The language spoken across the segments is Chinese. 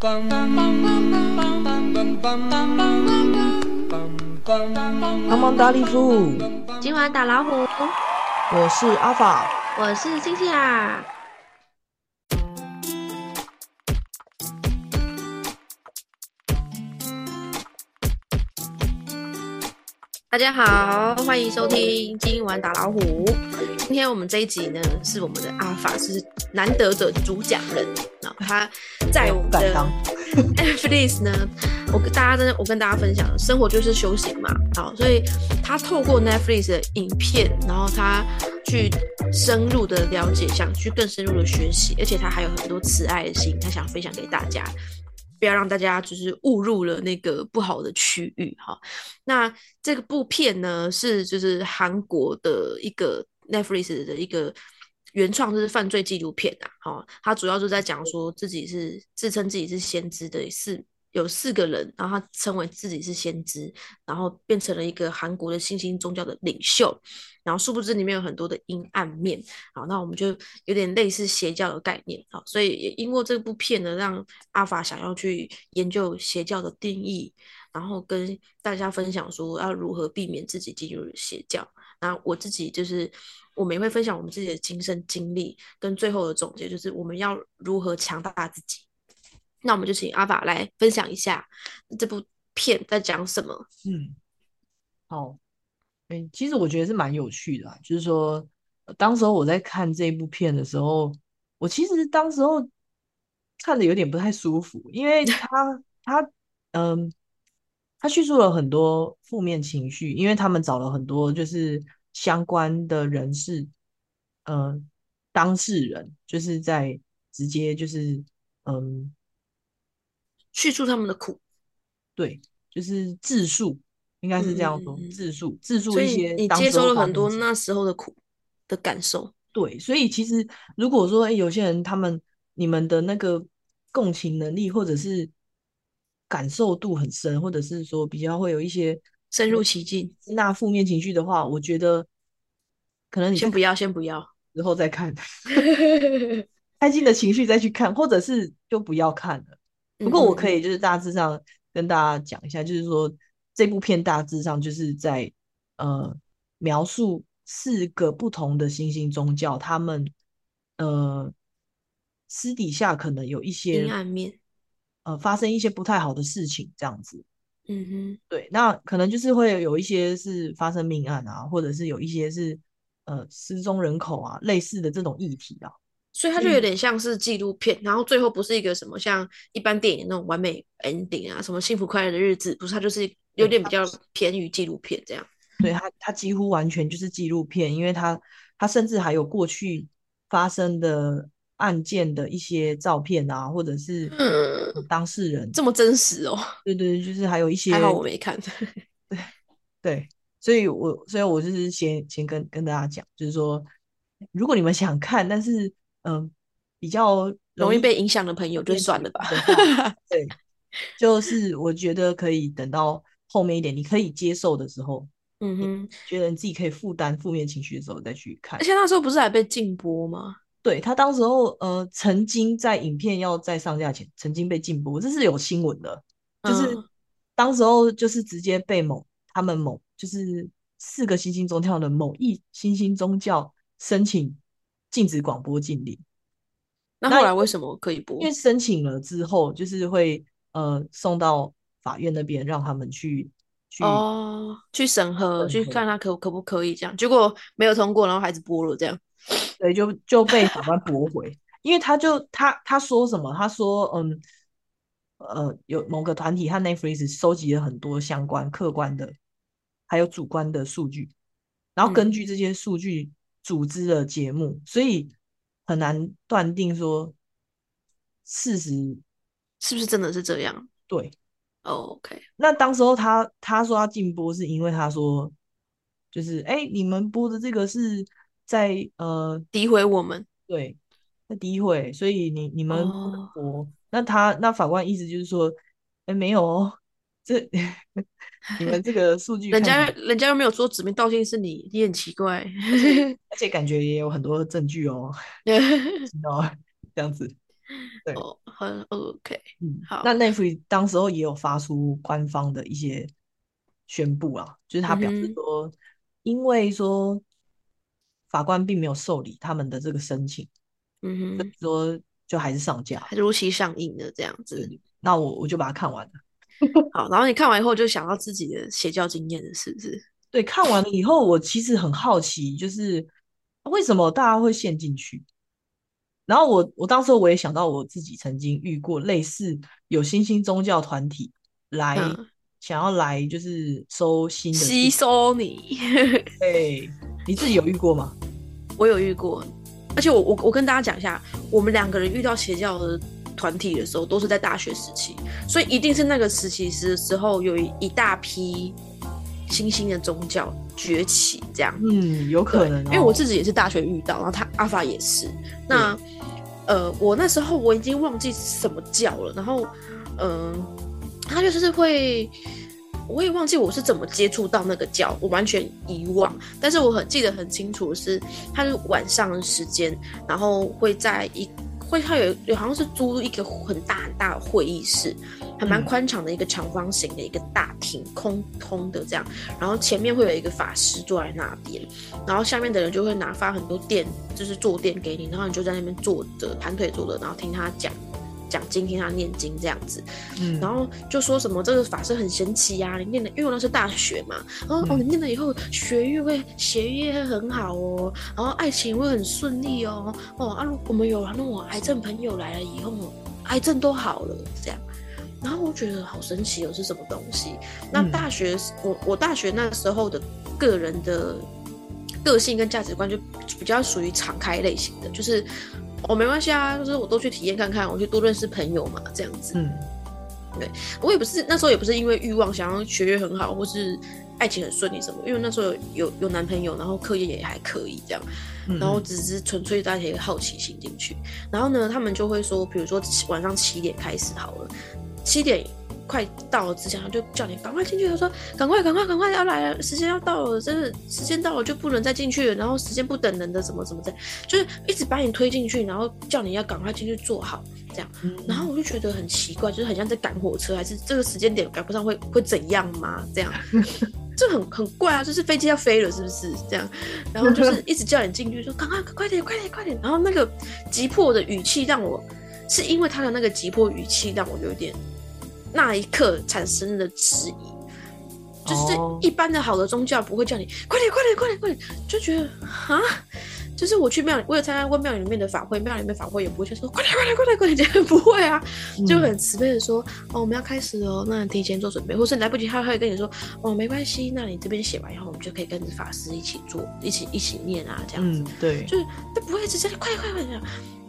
帮忙打老虎，今晚打老虎，我是阿法，我是星星啊。大家好，欢迎收听今晚打老虎。今天我们这一集呢，是我们的阿法是难得的主讲人，然后他在我们的 Netflix 呢，我跟大家真的我跟大家分享，生活就是修行嘛，好，所以他透过 Netflix 的影片，然后他去深入的了解，想去更深入的学习，而且他还有很多慈爱的心，他想分享给大家。不要让大家就是误入了那个不好的区域哈。那这个部片呢是就是韩国的一个 Netflix 的一个原创就是犯罪纪录片啊。哈，它主要就在讲说自己是自称自己是先知的是。有四个人，然后他称为自己是先知，然后变成了一个韩国的新兴宗教的领袖，然后殊不知里面有很多的阴暗面。好，那我们就有点类似邪教的概念。好，所以也因为这部片呢，让阿法想要去研究邪教的定义，然后跟大家分享说要如何避免自己进入邪教。那我自己就是我们也会分享我们自己的亲身经历，跟最后的总结就是我们要如何强大自己。那我们就请阿法来分享一下这部片在讲什么。嗯，好，哎，其实我觉得是蛮有趣的，就是说，当时候我在看这部片的时候，我其实当时候看的有点不太舒服，因为 他他嗯，他叙述了很多负面情绪，因为他们找了很多就是相关的人士，嗯，当事人就是在直接就是嗯。叙述他们的苦，对，就是自述，应该是这样说，自述自述一些。你接收了很多那时候的苦的感受，对，所以其实如果说有些人他们你们的那个共情能力或者是感受度很深，或者是说比较会有一些深入其境那负面情绪的话，我觉得可能你先不要，先不要，之后再看，开心的情绪再去看，或者是就不要看了。不过我可以就是大致上跟大家讲一下，就是说这部片大致上就是在呃描述四个不同的新兴宗教，他们呃私底下可能有一些阴暗面，呃发生一些不太好的事情这样子。嗯哼，对，那可能就是会有一些是发生命案啊，或者是有一些是呃失踪人口啊类似的这种议题啊。所以它就有点像是纪录片，然后最后不是一个什么像一般电影那种完美 ending 啊，什么幸福快乐的日子，不是，它就是有点比较偏于纪录片这样。对，它它几乎完全就是纪录片，因为它它甚至还有过去发生的案件的一些照片啊，或者是当事人这么真实哦。对对，就是还有一些。还好我没看。对对，所以我所以我就是先先跟跟大家讲，就是说，如果你们想看，但是。嗯，比较容易被影响的朋友就算了吧。对，就是我觉得可以等到后面一点，你可以接受的时候，嗯哼，觉得你自己可以负担负面情绪的时候再去看。而且那时候不是还被禁播吗？对他当时候呃，曾经在影片要在上架前，曾经被禁播，这是有新闻的。就是当时候就是直接被某他们某就是四个新兴宗教的某一新兴宗教申请。禁止广播禁令，那后来为什么可以播？因为申请了之后，就是会呃送到法院那边，让他们去去哦去审核，去看他可可不可以这样。结果没有通过，然后还是播了这样。对，就就被法官驳回，因为他就他他说什么？他说嗯呃有某个团体和 Netflix 收集了很多相关客观的还有主观的数据，然后根据这些数据。组织的节目，所以很难断定说事实是不是真的是这样。对，OK。那当时候他他说要禁播，是因为他说就是哎，你们播的这个是在呃诋毁我们，对，在诋毁，所以你你们播。那他那法官意思就是说，哎，没有哦。这 你们这个数据，人家人家又没有说指名道姓是你，你很奇怪，而且感觉也有很多证据哦，知道 这样子。对，很 OK。嗯，好。那 Netflix 当时候也有发出官方的一些宣布啊，就是他表示说，因为说法官并没有受理他们的这个申请，嗯哼，说就还是上架，如期上映的这样子。那我我就把它看完了。好，然后你看完以后就想到自己的邪教经验了，是不是？对，看完了以后，我其实很好奇，就是为什么大家会陷进去。然后我我当时我也想到我自己曾经遇过类似有新兴宗教团体来想要来就是收新的吸收你。对，你自己有遇过吗？我有遇过，而且我我我跟大家讲一下，我们两个人遇到邪教的。团体的时候都是在大学时期，所以一定是那个时期时时候有一一大批新兴的宗教崛起，这样。嗯，有可能。因为我自己也是大学遇到，然后他阿法也是。那呃，我那时候我已经忘记什么教了，然后嗯，他就是会，我也忘记我是怎么接触到那个教，我完全遗忘。但是我很记得很清楚是，他是晚上的时间，然后会在一。会，他有有好像是租一个很大很大的会议室，还蛮宽敞的一个长方形的一个大厅，空空的这样。然后前面会有一个法师坐在那边，然后下面的人就会拿发很多电，就是坐垫给你，然后你就在那边坐着盘腿坐着，然后听他讲。讲经听他念经这样子，嗯，然后就说什么这个法师很神奇呀，你念的因为那是大学嘛，然后哦你念了以后学业会学业会很好哦，然后爱情会很顺利哦，哦啊我们有那种癌症朋友来了以后，癌症都好了这样，然后我觉得好神奇哦是什么东西？那大学我我大学那时候的个人的个性跟价值观就比较属于敞开类型的，就是。哦，没关系啊，就是我都去体验看看，我去多认识朋友嘛，这样子。嗯，对我也不是那时候也不是因为欲望想要学业很好，或是爱情很顺利什么，因为那时候有有有男朋友，然后课业也还可以这样，然后只是纯粹带一个好奇心进去。然后呢，他们就会说，比如说晚上七点开始好了，七点。快到了之前，他就叫你赶快进去。他说：“赶快，赶快，赶快要来了，时间要到了，真的时间到了就不能再进去了。然后时间不等人的，什么怎么的，就是一直把你推进去，然后叫你要赶快进去坐好，这样。然后我就觉得很奇怪，就是很像在赶火车，还是这个时间点赶不上会会怎样吗？这样，这很很怪啊，就是飞机要飞了，是不是这样？然后就是一直叫你进去，说赶快快点，快点，快点。然后那个急迫的语气让我，是因为他的那个急迫语气让我有点。那一刻产生的质疑，就是一般的好的宗教不会叫你快点快点快点快点，就觉得啊，就是我去庙里，我有参加过庙里面的法会，庙里面法会也不会说快点快点快点快点，不会啊，就很慈悲的说哦我们要开始哦，那提前做准备，或是来不及他会跟你说哦没关系，那你这边写完以后，我们就可以跟着法师一起做，一起一起念啊这样子，对，就是他不会直接快快快点。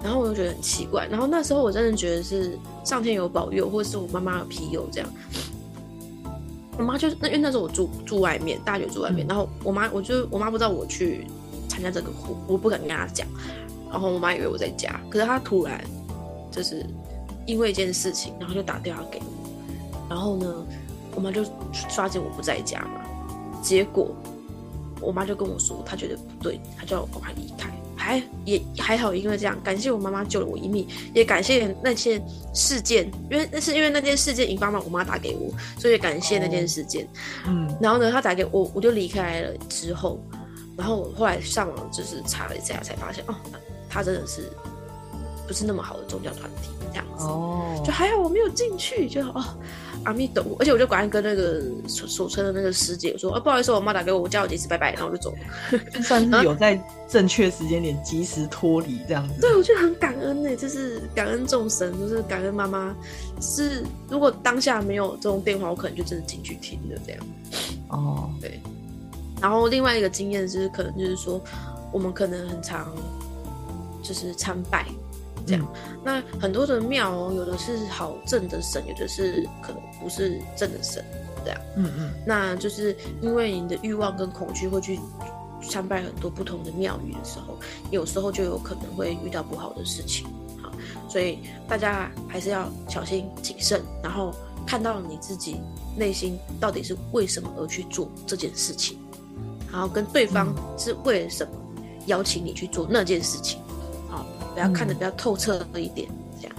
然后我就觉得很奇怪，然后那时候我真的觉得是上天有保佑，或者是我妈妈有庇佑这样。我妈就是那因为那时候我住住外面，大学住外面，然后我妈我就我妈不知道我去参加这个活，我不敢跟他讲，然后我妈以为我在家，可是她突然就是因为一件事情，然后就打电话给我，然后呢，我妈就发现我不在家嘛，结果我妈就跟我说，她觉得不对，她叫我赶快离开。还也还好，因为这样，感谢我妈妈救了我一命，也感谢那些事件，因为那是因为那件事件引发嘛，我妈打给我，所以感谢那件事件。嗯，然后呢，她打给我，我就离开了之后，然后我后来上网就是查了一下，才发现哦，他真的是不是那么好的宗教团体这样子，哦，就还好我没有进去，就哦。阿弥陀，而且我就赶快跟那个守守车的那个师姐说：“啊，不好意思，我妈打给我，我叫我几次拜拜，然后我就走了。”算是有在正确时间点及时脱离这样子。对，我觉得很感恩呢，就是感恩众神，就是感恩妈妈。是如果当下没有这种电话，我可能就真的进去听的这样。哦，对。然后另外一个经验就是，可能就是说，我们可能很常就是参拜。这样，那很多的庙哦，有的是好正的神，有的是可能不是正的神，这样。嗯嗯。那就是因为你的欲望跟恐惧会去参拜很多不同的庙宇的时候，有时候就有可能会遇到不好的事情。好，所以大家还是要小心谨慎，然后看到你自己内心到底是为什么而去做这件事情，然后跟对方是为了什么邀请你去做那件事情。好，不要看的比较透彻一点，这样。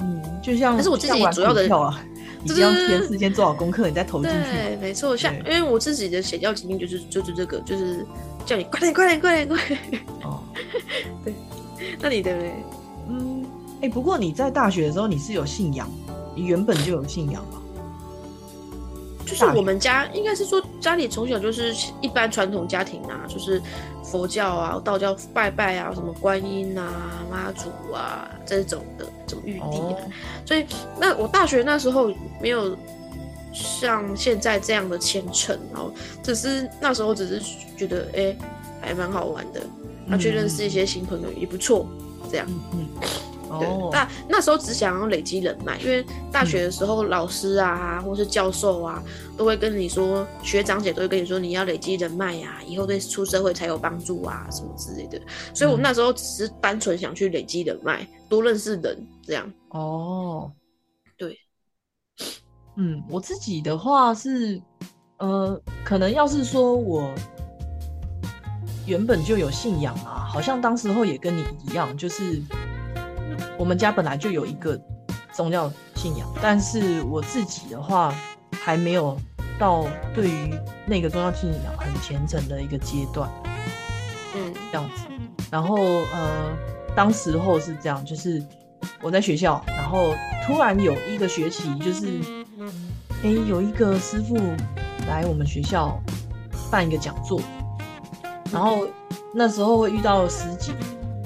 嗯就像但是我自己主要的啊，你这样先事先做好功课，你再投进去。对，没错。像因为我自己的写教经验就是就是这个，就是叫你快点快点快点快点。哦，对。那你对不对？嗯，哎，不过你在大学的时候你是有信仰，你原本就有信仰吗？就是我们家应该是说家里从小就是一般传统家庭啊，就是佛教啊、道教拜拜啊，什么观音啊、妈祖啊这种的，什么玉帝啊。所以那我大学那时候没有像现在这样的虔诚，然后只是那时候只是觉得哎还蛮好玩的，然后去认识一些新朋友也不错，这样。嗯。对，那那时候只想要累积人脉，因为大学的时候老师啊，或是教授啊，都会跟你说，学长姐都会跟你说，你要累积人脉呀，以后对出社会才有帮助啊，什么之类的。所以我那时候只是单纯想去累积人脉，多认识人，这样。哦，对，嗯，我自己的话是，呃，可能要是说我原本就有信仰啊，好像当时候也跟你一样，就是。我们家本来就有一个宗教信仰，但是我自己的话还没有到对于那个宗教信仰很虔诚的一个阶段，嗯，这样子。然后呃，当时候是这样，就是我在学校，然后突然有一个学期，就是哎有一个师傅来我们学校办一个讲座，然后那时候会遇到师姐。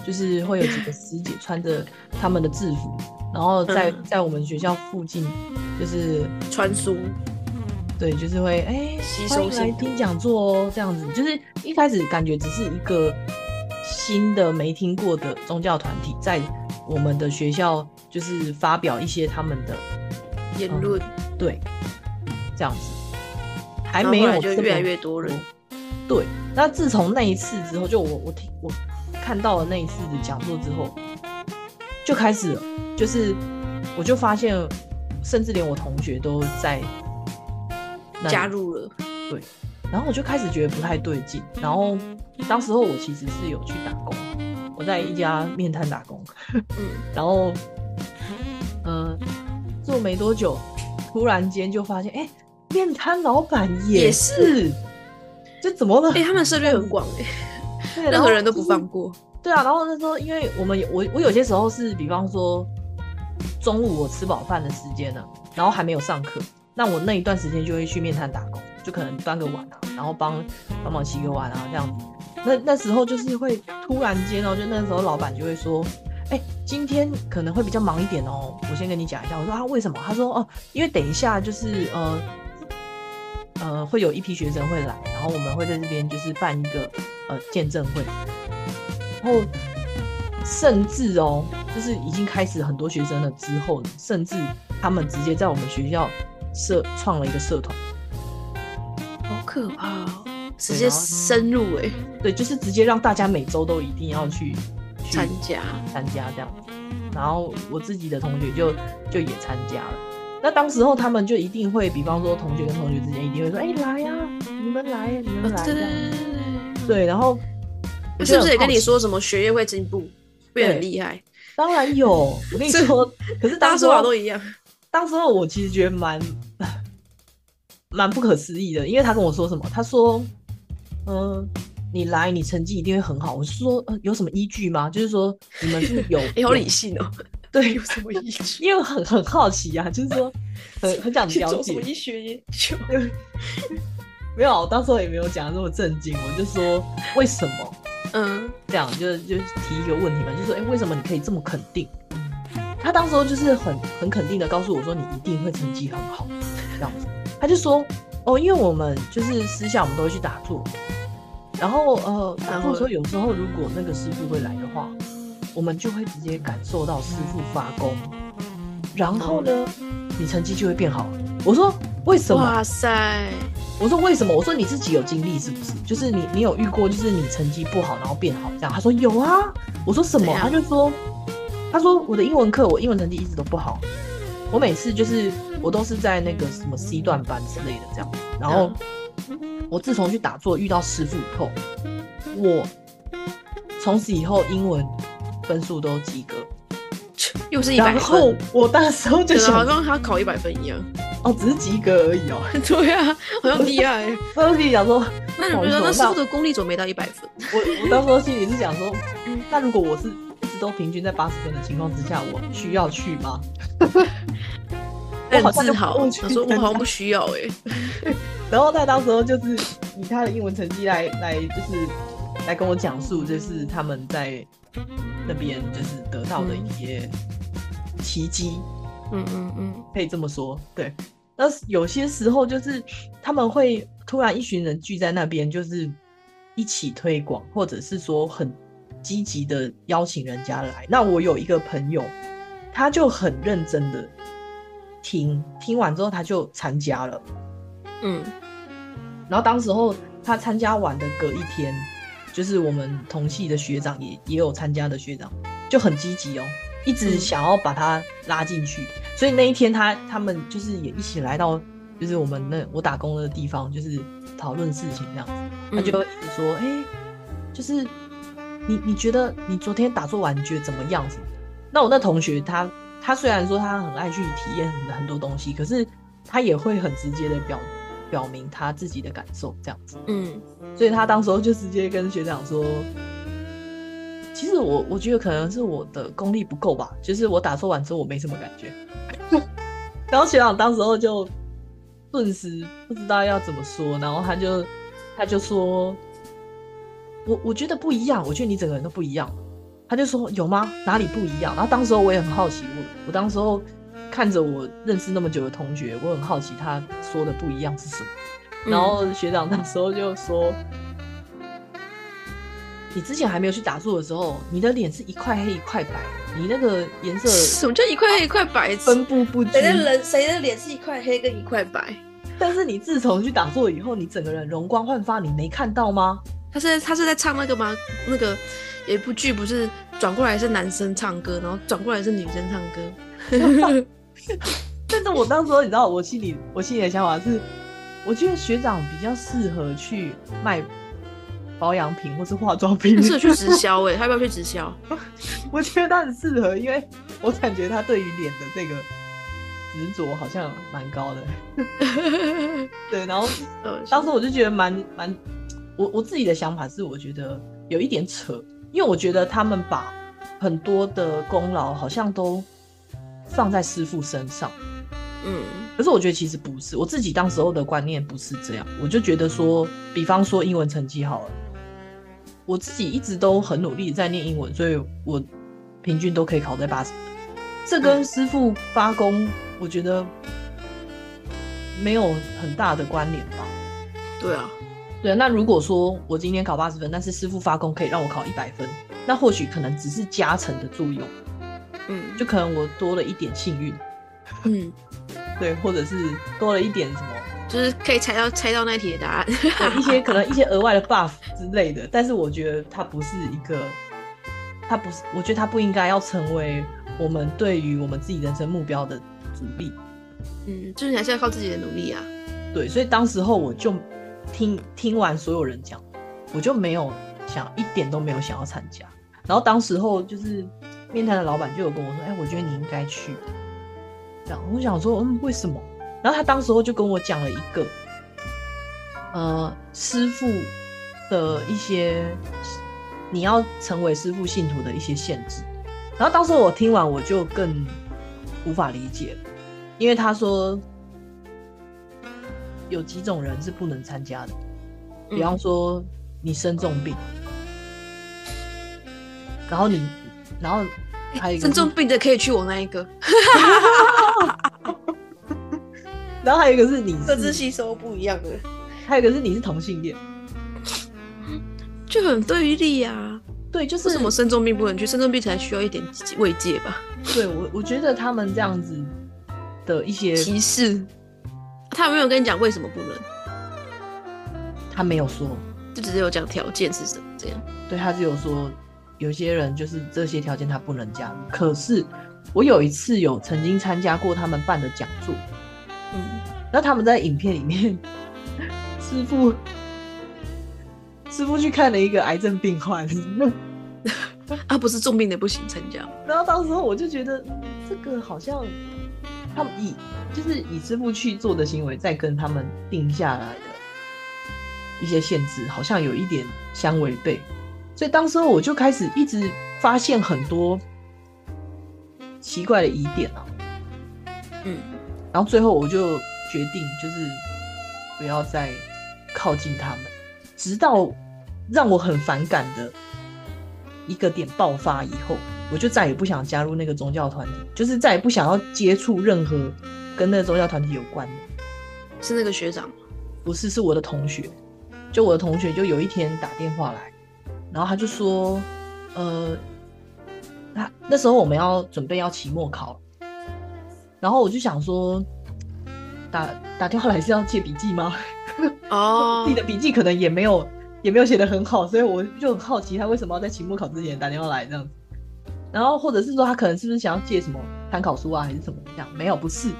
就是会有几个师姐穿着他们的制服，然后在在我们学校附近就是穿梭，对，就是会哎，吸收来听讲座哦，这样子。就是一开始感觉只是一个新的没听过的宗教团体，在我们的学校就是发表一些他们的言论，对，这样子，还没有就越来越多人，对。那自从那一次之后，就我我听我。看到了那一次的讲座之后，就开始，就是我就发现，甚至连我同学都在加入了，对，然后我就开始觉得不太对劲。然后当时候我其实是有去打工，我在一家面摊打工，嗯，然后嗯做没多久，突然间就发现，哎，面摊老板也是，这怎么了？哎，他们涉猎很广哎。任何人都不放过。对啊，然后那时候，因为我们我我有些时候是，比方说中午我吃饱饭的时间呢，然后还没有上课，那我那一段时间就会去面摊打工，就可能端个碗啊，然后帮帮忙洗个碗啊这样子。那那时候就是会突然间哦，就那时候老板就会说，哎，今天可能会比较忙一点哦，我先跟你讲一下。我说啊，为什么？他说哦，因为等一下就是呃。呃，会有一批学生会来，然后我们会在这边就是办一个呃见证会，然后甚至哦，就是已经开始很多学生了之后，甚至他们直接在我们学校社创了一个社团，好可怕哦，直接深入哎，对，就是直接让大家每周都一定要去参加参加这样子，然后我自己的同学就就也参加了。那当时候他们就一定会，比方说同学跟同学之间一定会说：“哎，来呀，你们来，你们来。”对，然后是不是也跟你说什么学业会进步，会很厉害？当然有，我跟你说，可是大家说法都一样。当时候我其实觉得蛮 蛮不可思议的，因为他跟我说什么？他说：“嗯，你来，你成绩一定会很好。”我是说：“呃，有什么依据吗？就是说你们是有 有理性哦。” 对，有什么意思？因为很很好奇呀，就是说很很想 了解医学研究。没有，我当时候也没有讲那么震惊，我就说为什么？嗯，这样就就提一个问题嘛，就说哎，为什么你可以这么肯定？他当时候就是很很肯定的告诉我说，你一定会成绩很好，这样子。他就说哦，因为我们就是私下我们都会去打坐，然后呃，然后说有时候如果那个师傅会来的话。我们就会直接感受到师傅发功，然后呢，你成绩就会变好。我说为什么？哇塞！我说为什么？我说你自己有经历是不是？就是你你有遇过，就是你成绩不好然后变好这样？他说有啊。我说什么？他就说，他说我的英文课我英文成绩一直都不好，我每次就是我都是在那个什么 C 段班之类的这样。然后我自从去打坐遇到师傅以后，我从此以后英文。分数都及格，又是一百分。然后我那时候就想，好像他考一百分一样。哦，只是及格而已哦。对啊，好像厉害。我心里想说，那你觉得那师傅的功力怎么没到一百分？我我当时心里是想说，那如果我是一直都平均在八十分的情况之下，我需要去吗？很自豪，想说我好像不需要哎。然后他当时候就是以他的英文成绩来来，就是来跟我讲述，就是他们在那边就是得到的一些奇迹。嗯嗯嗯，可以这么说。对，那有些时候就是他们会突然一群人聚在那边，就是一起推广，或者是说很积极的邀请人家来。那我有一个朋友，他就很认真的。听听完之后，他就参加了，嗯，然后当时候他参加完的隔一天，就是我们同系的学长也也有参加的学长，就很积极哦，一直想要把他拉进去，所以那一天他他们就是也一起来到，就是我们那我打工的地方，就是讨论事情这样子，他就一直说，哎，就是你你觉得你昨天打坐完你觉得怎么样？那我那同学他。他虽然说他很爱去体验很很多东西，可是他也会很直接的表表明他自己的感受，这样子。嗯，所以他当时候就直接跟学长说：“其实我我觉得可能是我的功力不够吧，就是我打错完之后我没什么感觉。”然后学长当时候就顿时不知道要怎么说，然后他就他就说：“我我觉得不一样，我觉得你整个人都不一样。”他就说有吗？哪里不一样？然后当时候我也很好奇，我我当时候看着我认识那么久的同学，我很好奇他说的不一样是什么。然后学长那时候就说：“你之前还没有去打坐的时候，你的脸是一块黑一块白，你那个颜色 什么叫一块黑一块白？分布不均。谁的人谁的脸是一块黑跟一块白？但是你自从去打坐以后，你整个人容光焕发，你没看到吗？他是他是在唱那个吗？那个。”有一部剧不是转过来是男生唱歌，然后转过来是女生唱歌。但是我当时你知道，我心里我心里的想法是，我觉得学长比较适合去卖保养品或是化妆品，适合去直销哎，他要不要去直销？我觉得他很适合，因为我感觉他对于脸的这个执着好像蛮高的。对，然后当时我就觉得蛮蛮，我我自己的想法是，我觉得有一点扯。因为我觉得他们把很多的功劳好像都放在师傅身上，嗯，可是我觉得其实不是，我自己当时候的观念不是这样，我就觉得说，比方说英文成绩好了，我自己一直都很努力在念英文，所以我平均都可以考在八十分，这跟师傅发功，我觉得没有很大的关联吧？对啊。对啊，那如果说我今天考八十分，但是师傅发功可以让我考一百分，那或许可能只是加成的作用，嗯，就可能我多了一点幸运，嗯，对，或者是多了一点什么，就是可以猜到猜到那题的答案，一些可能一些额外的 buff 之类的，但是我觉得它不是一个，它不是，我觉得它不应该要成为我们对于我们自己人生目标的阻力，嗯，就是你还是要靠自己的努力啊，对，所以当时候我就。听听完所有人讲，我就没有想一点都没有想要参加。然后当时候就是面谈的老板就有跟我说：“哎，我觉得你应该去。”这样我想说：“嗯，为什么？”然后他当时候就跟我讲了一个，呃，师傅的一些你要成为师傅信徒的一些限制。然后当时我听完我就更无法理解，因为他说。有几种人是不能参加的，比方说你生重病，然后你，然后还有生重病的可以去我那一个，然后还有一个是你各自吸收不一样的，还有一个是你是同性恋，就很对立呀。对，就是为什么生重病不能去？生重病才需要一点慰藉吧？对我，我觉得他们这样子的一些歧视。他有没有跟你讲为什么不能？他没有说，就只是有讲条件是什么这样。对他只有说，有些人就是这些条件他不能加入。可是我有一次有曾经参加过他们办的讲座，嗯，那他们在影片里面，师傅师傅去看了一个癌症病患，啊，不是重病的不行参加。然后到时候我就觉得，这个好像他们以就是以师傅去做的行为，在跟他们定下来的一些限制，好像有一点相违背。所以当时候我就开始一直发现很多奇怪的疑点啊，嗯，然后最后我就决定就是不要再靠近他们，直到让我很反感的一个点爆发以后，我就再也不想加入那个宗教团体，就是再也不想要接触任何跟那个宗教团体有关的。是那个学长？不是，是我的同学。就我的同学，就有一天打电话来。然后他就说，呃，他那时候我们要准备要期末考，然后我就想说，打打电话来是要借笔记吗？哦，自己的笔记可能也没有也没有写的很好，所以我就很好奇他为什么要在期末考之前打电话来这样子。然后或者是说他可能是不是想要借什么参考书啊，还是什么这样？没有，不是，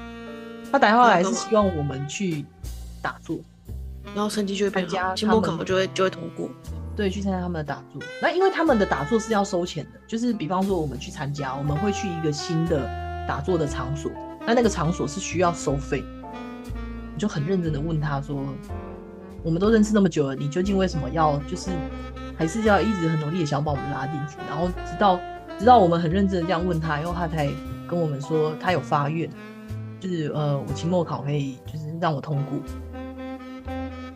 他打电话来是希望我们去打坐，然后成绩就会变好，期末考就会就会通过。对，去参加他们的打坐。那因为他们的打坐是要收钱的，就是比方说我们去参加，我们会去一个新的打坐的场所，那那个场所是需要收费。你就很认真的问他说：“我们都认识那么久了，你究竟为什么要就是还是要一直很努力的想要把我们拉进去？”然后直到直到我们很认真的这样问他，然后他才跟我们说他有发愿，就是呃，我期末考可以就是让我通过。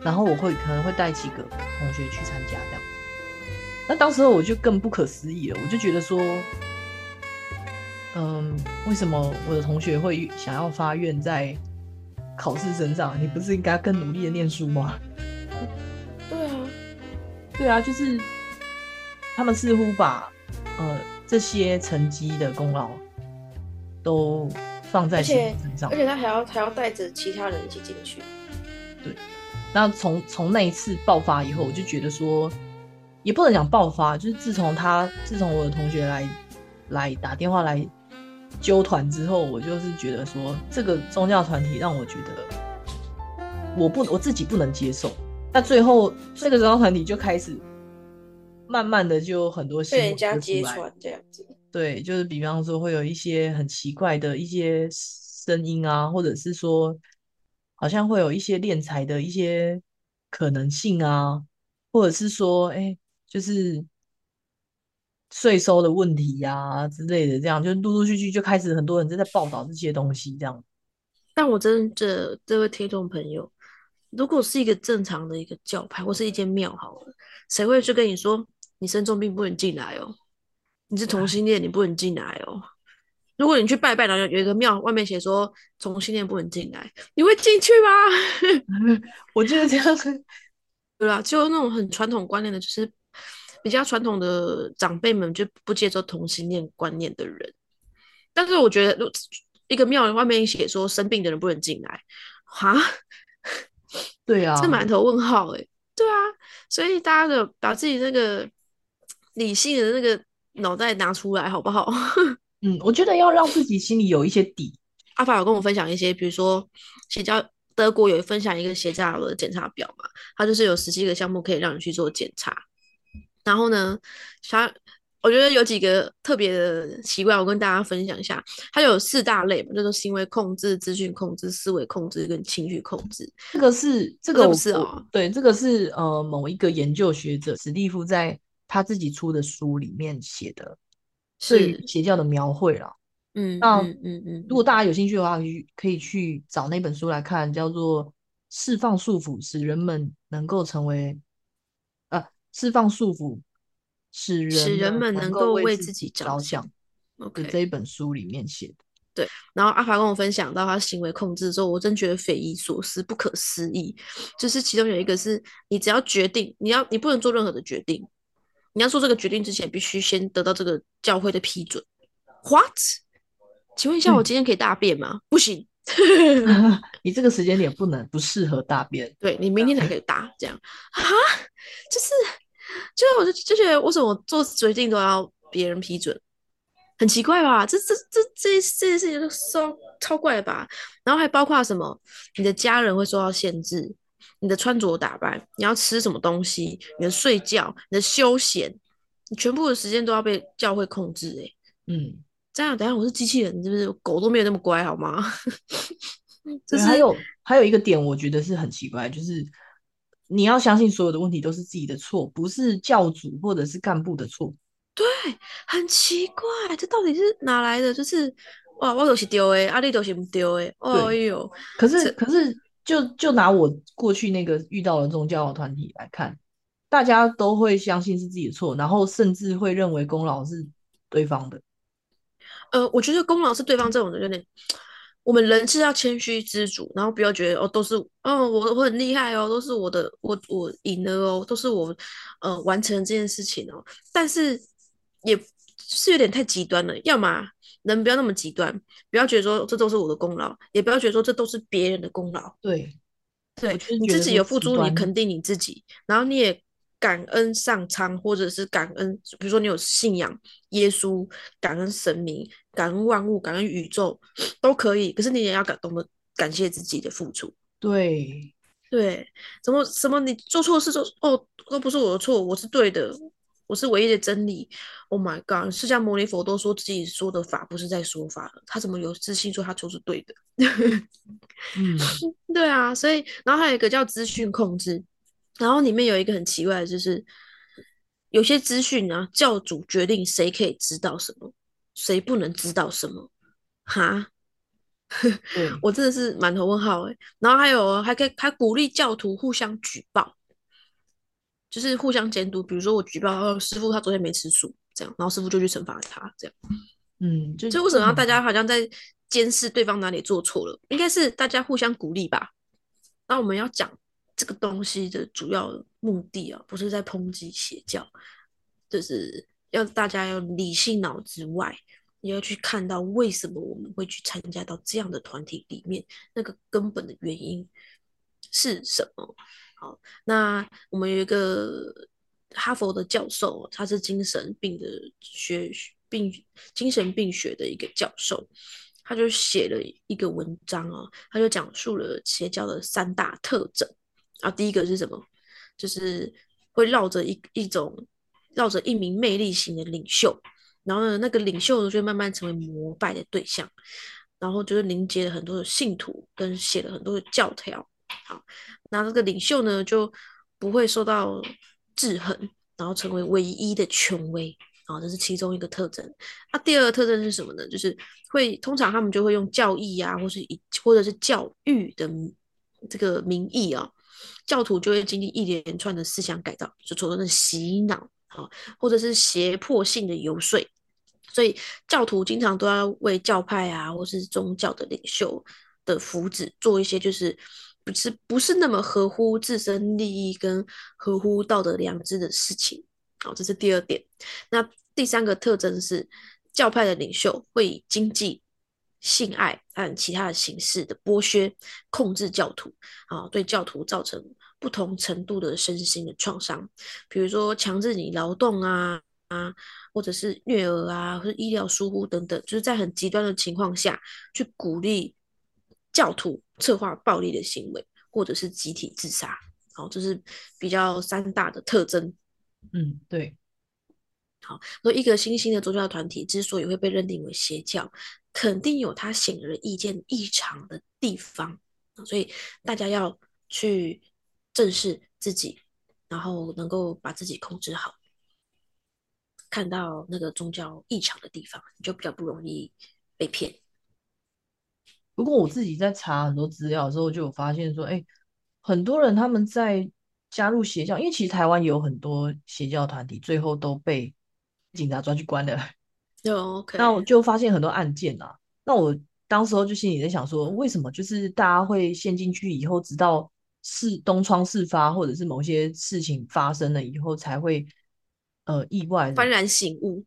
然后我会可能会带几个同学去参加这样子，那当时候我就更不可思议了，我就觉得说，嗯，为什么我的同学会想要发愿在考试身上？你不是应该更努力的念书吗？对啊，对啊，就是他们似乎把呃这些成绩的功劳都放在身上，而且他还要还要带着其他人一起进去，对。那从从那一次爆发以后，我就觉得说，也不能讲爆发，就是自从他自从我的同学来来打电话来揪团之后，我就是觉得说，这个宗教团体让我觉得我不我自己不能接受。那最后这个宗教团体就开始慢慢的就很多被人家揭穿这样子。对，就是比方说会有一些很奇怪的一些声音啊，或者是说。好像会有一些敛财的一些可能性啊，或者是说，哎，就是税收的问题呀之类的，这样就陆陆续续就开始很多人正在报道这些东西，这样。但我真的，这位听众朋友，如果是一个正常的一个教派或是一间庙好了，谁会去跟你说你生重病不能进来哦？你是同性恋，你不能进来哦？如果你去拜拜，然后有一个庙外面写说同性恋不能进来，你会进去吗？我觉得这样，对吧？就那种很传统观念的，就是比较传统的长辈们就不接受同性恋观念的人。但是我觉得，如一个庙外面写说生病的人不能进来，哈？对啊，这满头问号哎。对啊，所以大家的把自己那个理性的那个脑袋拿出来好不好？嗯，我觉得要让自己心里有一些底。阿法有跟我分享一些，比如说邪教，德国有分享一个邪教的检查表嘛，它就是有十七个项目可以让你去做检查。然后呢，他我觉得有几个特别的奇怪，我跟大家分享一下。它有四大类嘛，就是行为控制、资讯控制、思维控制跟情绪控制。这个是这个不是哦？对，这个是呃某一个研究学者史蒂夫在他自己出的书里面写的。是邪教的描绘了，嗯，那嗯嗯，如果大家有兴趣的话，可以可以去找那本书来看，叫做《释放束缚，使人们能够成为》，呃，释放束缚，使人使人们能够为自己着想。OK，这一本书里面写的。对，然后阿法跟我分享到他行为控制之后，我真觉得匪夷所思、不可思议。就是其中有一个是，你只要决定，你要你不能做任何的决定。你要做这个决定之前，必须先得到这个教会的批准。What？请问一下，我今天可以大便吗？不行 你这个时间点不能，不适合大便。对你明天才可以大，这样啊？就是，就是我就就觉得，为什么做决定都要别人批准？很奇怪吧？这这这这这件事情都超超怪吧？然后还包括什么？你的家人会受到限制。你的穿着打扮，你要吃什么东西，你的睡觉，你的休闲，你全部的时间都要被教会控制，哎，嗯，这样等下我是机器人，是不是？狗都没有那么乖，好吗？对，还有还有一个点，我觉得是很奇怪，就是你要相信所有的问题都是自己的错，不是教主或者是干部的错。对，很奇怪，这到底是哪来的？就是哇，我都是丢诶，阿丽都是不丢诶。哦呦，可是可是，就就拿我过去那个遇到的宗教团体来看，大家都会相信是自己的错，然后甚至会认为功劳是对方的。呃，我觉得功劳是对方这种的有点。我们人是要谦虚知足，然后不要觉得哦，都是哦，我我很厉害哦，都是我的，我我赢了哦，都是我呃完成这件事情哦。但是也是有点太极端了，要么人不要那么极端，不要觉得说这都是我的功劳，也不要觉得说这都是别人的功劳。对，对你自己有付出，你肯定你自己，然后你也。感恩上苍，或者是感恩，比如说你有信仰耶稣，感恩神明，感恩万物，感恩宇宙，都可以。可是你也要感懂得感谢自己的付出。对，对，怎么什么你做错事就哦，都不是我的错，我是对的，我是唯一的真理。Oh my god！释迦牟尼佛都说自己说的法不是在说法了，他怎么有自信说他就是对的？嗯，对啊，所以然后还有一个叫资讯控制。然后里面有一个很奇怪的，就是有些资讯啊，教主决定谁可以知道什么，谁不能知道什么，哈，我真的是满头问号哎。然后还有还可以还鼓励教徒互相举报，就是互相监督。比如说我举报师傅他昨天没吃素，这样，然后师傅就去惩罚他，这样。嗯，就为什么大家好像在监视对方哪里做错了？应该是大家互相鼓励吧。那我们要讲。这个东西的主要目的啊，不是在抨击邪教，就是要大家要理性脑之外，也要去看到为什么我们会去参加到这样的团体里面，那个根本的原因是什么？好，那我们有一个哈佛的教授，他是精神病的学病精神病学的一个教授，他就写了一个文章啊，他就讲述了邪教的三大特征。啊，第一个是什么？就是会绕着一一种绕着一名魅力型的领袖，然后呢，那个领袖呢就慢慢成为膜拜的对象，然后就是凝结了很多的信徒，跟写了很多的教条。好，那这个领袖呢就不会受到制衡，然后成为唯一的权威。啊，这是其中一个特征。那第二个特征是什么呢？就是会通常他们就会用教义啊，或是以或者是教育的这个名义啊。教徒就会经历一连串的思想改造，就所谓的洗脑啊，或者是胁迫性的游说，所以教徒经常都要为教派啊，或是宗教的领袖的福祉做一些就是不是不是那么合乎自身利益跟合乎道德良知的事情。好，这是第二点。那第三个特征是教派的领袖会以经济。性爱和其他的形式的剥削、控制教徒啊，对教徒造成不同程度的身心的创伤，比如说强制你劳动啊啊，或者是虐儿啊，或者医疗疏忽等等，就是在很极端的情况下去鼓励教徒策划暴力的行为，或者是集体自杀。好，这是比较三大的特征。嗯，对。好，那一个新兴的宗教团体之所以会被认定为邪教。肯定有它显而易见异常的地方，所以大家要去正视自己，然后能够把自己控制好。看到那个宗教异常的地方，你就比较不容易被骗。不过我自己在查很多资料的时候，就有发现说，哎，很多人他们在加入邪教，因为其实台湾有很多邪教团体，最后都被警察抓去关了。那我就发现很多案件啊，那我当时候就心里在想说，为什么就是大家会陷进去以后，直到事东窗事发，或者是某些事情发生了以后，才会呃意外幡然醒悟。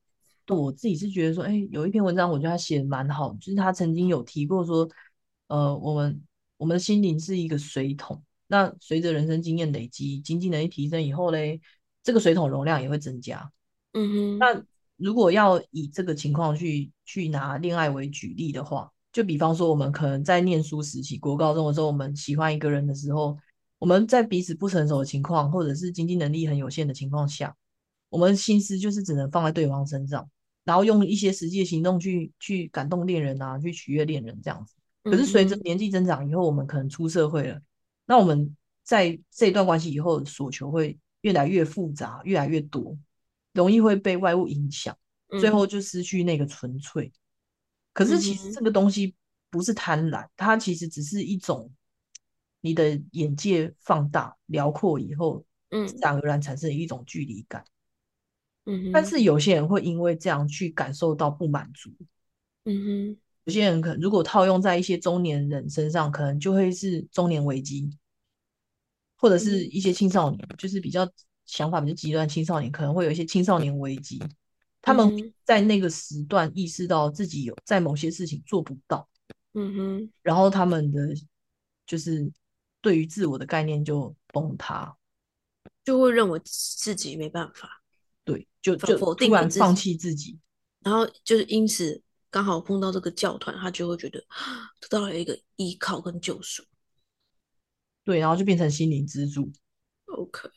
对我自己是觉得说，哎，有一篇文章我觉得他写的蛮好，就是他曾经有提过说，呃，我们我们的心灵是一个水桶，那随着人生经验累积，经济能力提升以后嘞，这个水桶容量也会增加。嗯哼，那。如果要以这个情况去去拿恋爱为举例的话，就比方说我们可能在念书时期，国高中的时候，我们喜欢一个人的时候，我们在彼此不成熟的情况，或者是经济能力很有限的情况下，我们心思就是只能放在对方身上，然后用一些实际的行动去去感动恋人啊，去取悦恋人这样子。可是随着年纪增长以后，我们可能出社会了，那我们在这一段关系以后所求会越来越复杂，越来越多，容易会被外物影响，最后就失去那个纯粹。可是其实这个东西不是贪婪，它其实只是一种你的眼界放大、辽阔以后，嗯，自然而然产生一种距离感。嗯，但是有些人会因为这样去感受到不满足。嗯哼。有些人可能如果套用在一些中年人身上，可能就会是中年危机，或者是一些青少年，就是比较想法比较极端青少年，可能会有一些青少年危机。他们在那个时段意识到自己有在某些事情做不到，嗯哼，然后他们的就是对于自我的概念就崩塌，就会认为自己没办法，对，就就突然放弃自己，然后就是因此。刚好碰到这个教团，他就会觉得得到了一个依靠跟救赎，对，然后就变成心灵支柱。OK，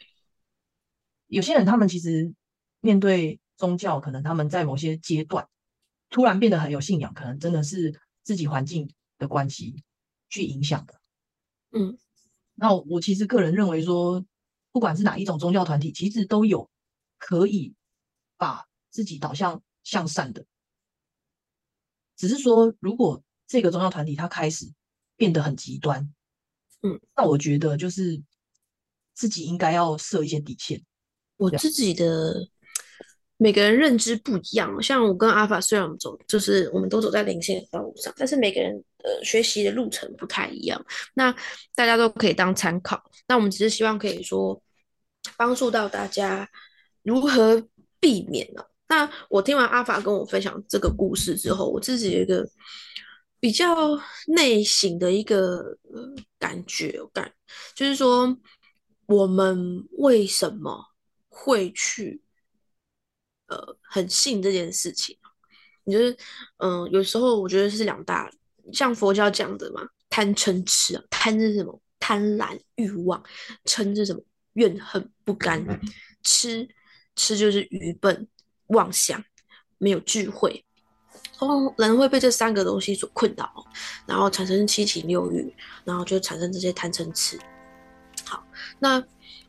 有些人他们其实面对宗教，可能他们在某些阶段突然变得很有信仰，可能真的是自己环境的关系去影响的。嗯，那我其实个人认为说，不管是哪一种宗教团体，其实都有可以把自己导向向善的。只是说，如果这个宗教团体它开始变得很极端，嗯，那我觉得就是自己应该要设一些底线。我自己的每个人认知不一样，像我跟阿法虽然我们走，就是我们都走在灵性的道路上，但是每个人呃学习的路程不太一样。那大家都可以当参考。那我们只是希望可以说帮助到大家如何避免呢？那我听完阿法跟我分享这个故事之后，我自己有一个比较内省的一个感觉感，就是说我们为什么会去呃很信这件事情？你就是嗯，有时候我觉得是两大，像佛教讲的嘛，贪嗔痴啊，贪是什么？贪婪欲望，嗔是什么？怨恨不甘，痴痴就是愚笨。妄想，没有智慧，哦，人会被这三个东西所困扰，然后产生七情六欲，然后就产生这些贪嗔痴。好，那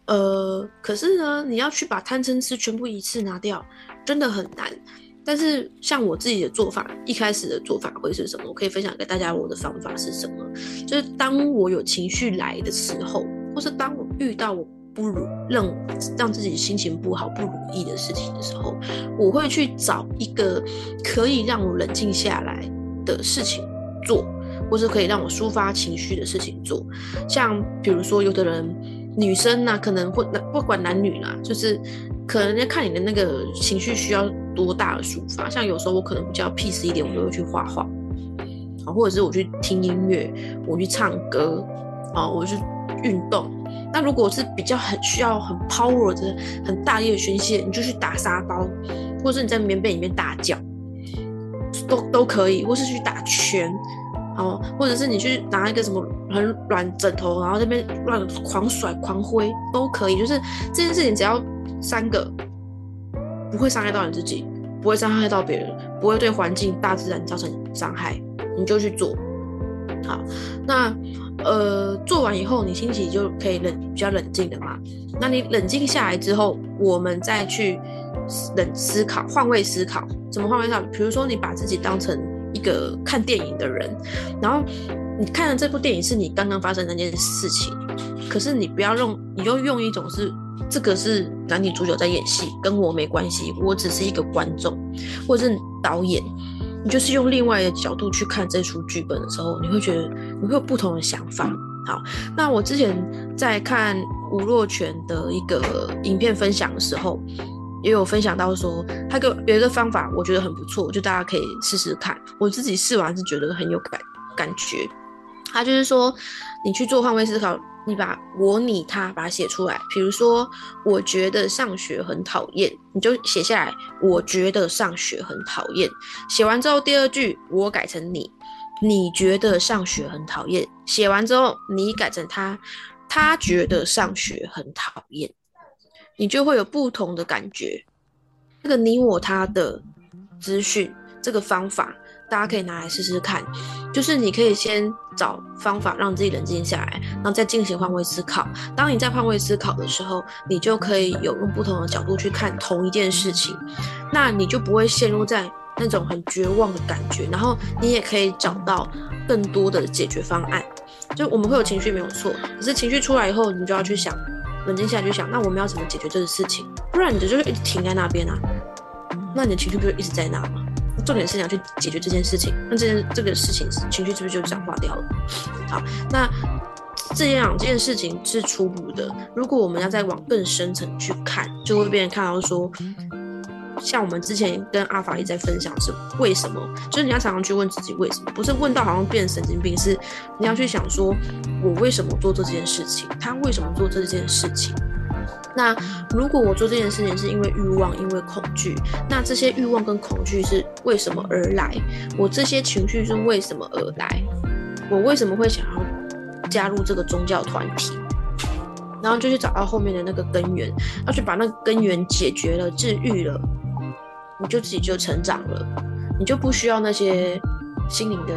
呃，可是呢，你要去把贪嗔痴全部一次拿掉，真的很难。但是像我自己的做法，一开始的做法会是什么？我可以分享给大家，我的方法是什么？就是当我有情绪来的时候，或是当我遇到我。不如让让自己心情不好、不如意的事情的时候，我会去找一个可以让我冷静下来的事情做，或是可以让我抒发情绪的事情做。像比如说，有的人女生呢，可能会不管男女啦，就是可能要看你的那个情绪需要多大的抒发。像有时候我可能比较 peace 一点，我就会去画画，啊，或者是我去听音乐，我去唱歌，啊，我去运动。那如果是比较很需要很 power 的、很大力的宣泄，你就去打沙包，或者是你在棉被里面大叫，都都可以，或是去打拳，好，或者是你去拿一个什么很软枕头，然后那边乱狂甩狂挥，都可以。就是这件事情只要三个，不会伤害到你自己，不会伤害到别人，不会对环境、大自然造成伤害，你就去做。好，那。呃，做完以后你心情就可以冷比较冷静的嘛。那你冷静下来之后，我们再去冷思考、换位思考。怎么换位思考？比如说你把自己当成一个看电影的人，然后你看的这部电影是你刚刚发生那件事情，可是你不要用，你就用一种是这个是男女主角在演戏，跟我没关系，我只是一个观众，或者是导演。你就是用另外一个角度去看这出剧本的时候，你会觉得你会有不同的想法。好，那我之前在看吴若权的一个影片分享的时候，也有分享到说，他个有一个方法，我觉得很不错，就大家可以试试看。我自己试完是觉得很有感感觉。他就是说，你去做换位思考。你把我、你、他把它写出来。比如说，我觉得上学很讨厌，你就写下来。我觉得上学很讨厌。写完之后，第二句我改成你，你觉得上学很讨厌。写完之后，你改成他，他觉得上学很讨厌。你就会有不同的感觉，这个你我他的资讯，这个方法。大家可以拿来试试看，就是你可以先找方法让自己冷静下来，然后再进行换位思考。当你在换位思考的时候，你就可以有用不同的角度去看同一件事情，那你就不会陷入在那种很绝望的感觉，然后你也可以找到更多的解决方案。就我们会有情绪没有错，可是情绪出来以后，你就要去想，冷静下来去想，那我们要怎么解决这个事情？不然你的就是一直停在那边啊，那你的情绪不就一直在那吗？重点是想去解决这件事情，那这件这个事情情绪是不是就这样化掉了？好，那这样这件事情是初步的。如果我们要再往更深层去看，就会被人看到说，像我们之前跟阿法也在分享是为什么，就是你要常常去问自己为什么，不是问到好像变神经病，是你要去想说，我为什么做这件事情？他为什么做这件事情？那如果我做这件事情是因为欲望，因为恐惧，那这些欲望跟恐惧是为什么而来？我这些情绪是为什么而来？我为什么会想要加入这个宗教团体？然后就去找到后面的那个根源，要去把那个根源解决了、治愈了，你就自己就成长了，你就不需要那些心灵的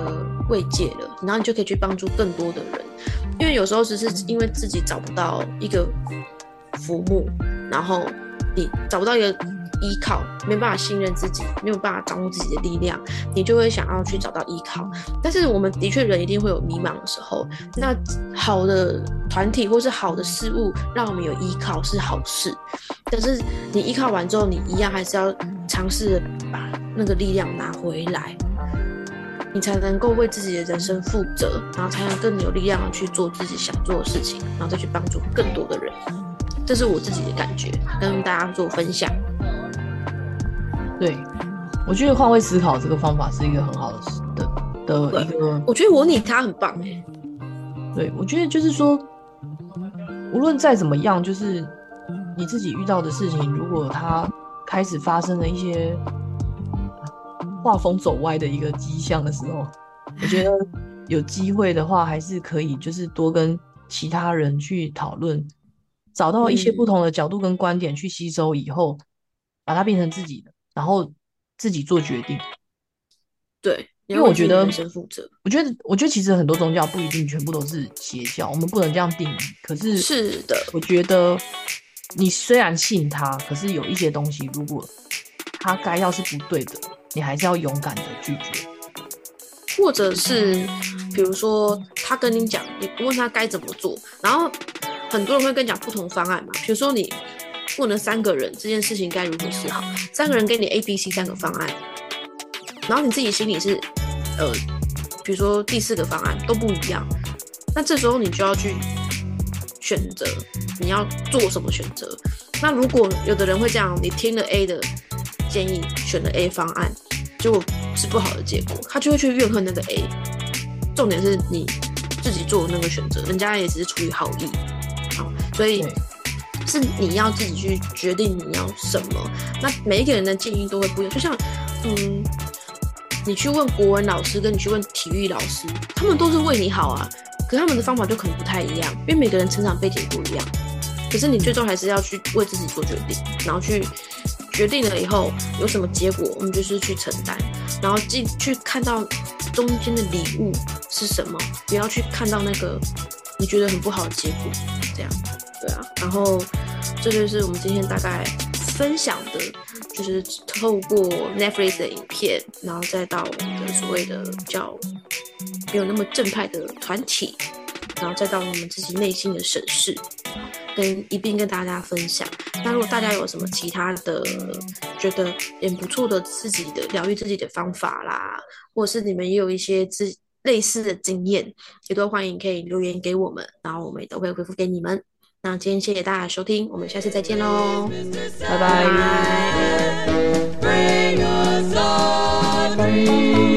慰藉了，然后你就可以去帮助更多的人。因为有时候只是因为自己找不到一个。浮木，然后你找不到一个依靠，没办法信任自己，没有办法掌握自己的力量，你就会想要去找到依靠。但是我们的确人一定会有迷茫的时候，那好的团体或是好的事物让我们有依靠是好事。但是你依靠完之后，你一样还是要尝试把那个力量拿回来，你才能够为自己的人生负责，然后才能更有力量去做自己想做的事情，然后再去帮助更多的人。这是我自己的感觉，跟大家做分享。对，我觉得换位思考这个方法是一个很好的的的一个。我觉得我你他很棒哎。对，我觉得就是说，无论再怎么样，就是你自己遇到的事情，如果它开始发生了一些画风走歪的一个迹象的时候，我觉得有机会的话，还是可以就是多跟其他人去讨论。找到一些不同的角度跟观点去吸收以后，把它变成自己的，然后自己做决定。对，因为我觉得，我觉得，我觉得其实很多宗教不一定全部都是邪教，我们不能这样定义。可是，是的，我觉得你虽然信他，可是有一些东西，如果他该要是不对的，你还是要勇敢的拒绝。或者是，比如说他跟你讲，你问他该怎么做，然后。很多人会跟你讲不同方案嘛，比如说你问了三个人这件事情该如何是好，三个人给你 A、B、C 三个方案，然后你自己心里是呃，比如说第四个方案都不一样，那这时候你就要去选择你要做什么选择。那如果有的人会这样，你听了 A 的建议，选了 A 方案，结果是不好的结果，他就会去怨恨那个 A。重点是你自己做的那个选择，人家也只是出于好意。所以是你要自己去决定你要什么。那每一个人的建议都会不一样。就像，嗯，你去问国文老师，跟你去问体育老师，他们都是为你好啊。可他们的方法就可能不太一样，因为每个人成长背景不一样。可是你最终还是要去为自己做决定，然后去决定了以后有什么结果，我们就是去承担，然后进去看到中间的礼物是什么，不要去看到那个你觉得很不好的结果，这样。对啊，然后这就是我们今天大概分享的，就是透过 Netflix 的影片，然后再到我们的所谓的叫没有那么正派的团体，然后再到我们自己内心的审视，跟一并跟大家分享。那如果大家有什么其他的觉得也不错的自己的疗愈自己的方法啦，或者是你们也有一些自类似的经验，也都欢迎可以留言给我们，然后我们也都会回复给你们。那今天谢谢大家收听我们下次再见喽。拜拜。bring